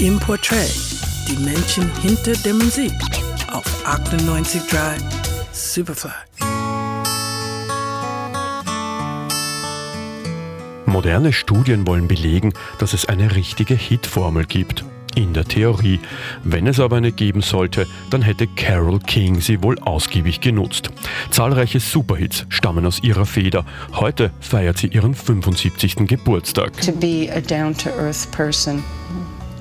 im Portrait, die Menschen hinter der Musik auf 98.3 Superfly. Moderne Studien wollen belegen, dass es eine richtige Hitformel gibt. In der Theorie. Wenn es aber eine geben sollte, dann hätte Carol King sie wohl ausgiebig genutzt. Zahlreiche Superhits stammen aus ihrer Feder. Heute feiert sie ihren 75. Geburtstag. To be a down-to-earth person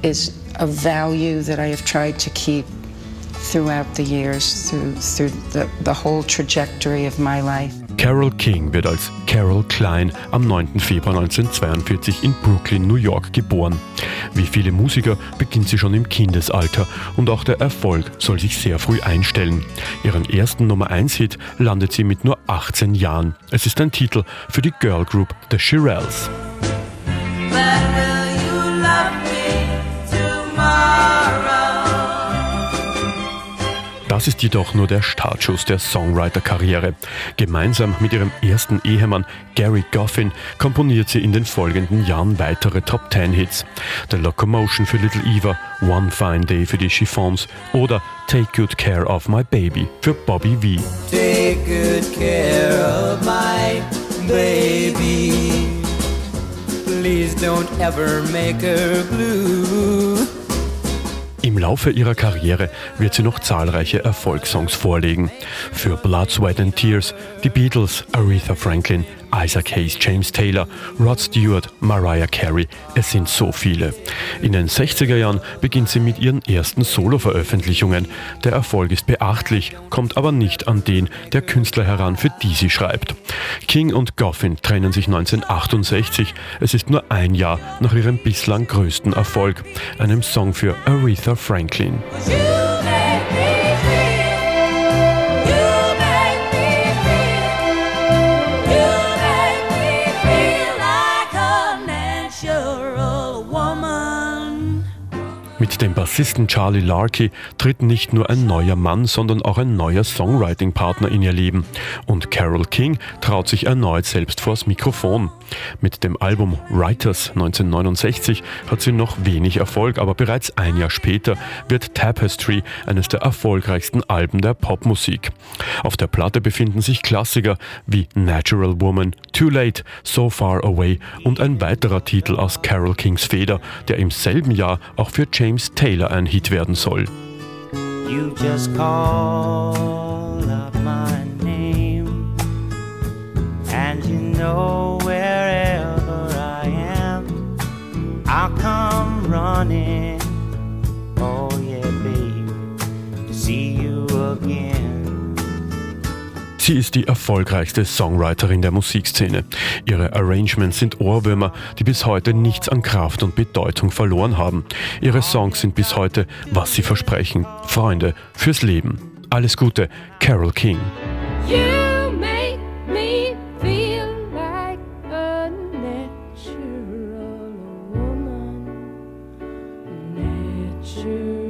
is a value that I have tried to keep throughout the years, through, through the, the whole trajectory of my life. Carol King wird als Carol Klein am 9. Februar 1942 in Brooklyn, New York geboren. Wie viele Musiker beginnt sie schon im Kindesalter und auch der Erfolg soll sich sehr früh einstellen. Ihren ersten Nummer 1 Hit landet sie mit nur 18 Jahren. Es ist ein Titel für die Girl Group The Shirelles. Das ist jedoch nur der Startschuss der Songwriter-Karriere. Gemeinsam mit ihrem ersten Ehemann Gary Goffin komponiert sie in den folgenden Jahren weitere Top Ten Hits. The Locomotion für Little Eva, One Fine Day für die Chiffons oder Take Good Care of My Baby für Bobby V. Take good care of my baby. Please don't ever make her blue. Im Laufe ihrer Karriere wird sie noch zahlreiche Erfolgssongs vorlegen. Für Blood, Sweat and Tears, die Beatles, Aretha Franklin, Isaac Hayes, James Taylor, Rod Stewart, Mariah Carey, es sind so viele. In den 60er Jahren beginnt sie mit ihren ersten Solo-Veröffentlichungen. Der Erfolg ist beachtlich, kommt aber nicht an den der Künstler heran, für die sie schreibt. King und Goffin trennen sich 1968. Es ist nur ein Jahr nach ihrem bislang größten Erfolg, einem Song für Aretha Franklin. Mit dem Bassisten Charlie Larky tritt nicht nur ein neuer Mann, sondern auch ein neuer Songwriting-Partner in ihr Leben. Und Carol King traut sich erneut selbst vors Mikrofon. Mit dem Album Writers 1969 hat sie noch wenig Erfolg, aber bereits ein Jahr später wird Tapestry eines der erfolgreichsten Alben der Popmusik. Auf der Platte befinden sich Klassiker wie Natural Woman, Too Late, So Far Away und ein weiterer Titel aus Carol Kings Feder, der im selben Jahr auch für James Taylor ein Hit werden soll. You just call up my name and you know come running oh yeah baby to see you again Sie ist die erfolgreichste Songwriterin der Musikszene. Ihre Arrangements sind Ohrwürmer, die bis heute nichts an Kraft und Bedeutung verloren haben. Ihre Songs sind bis heute, was sie versprechen. Freunde fürs Leben. Alles Gute, Carol King. You shoes.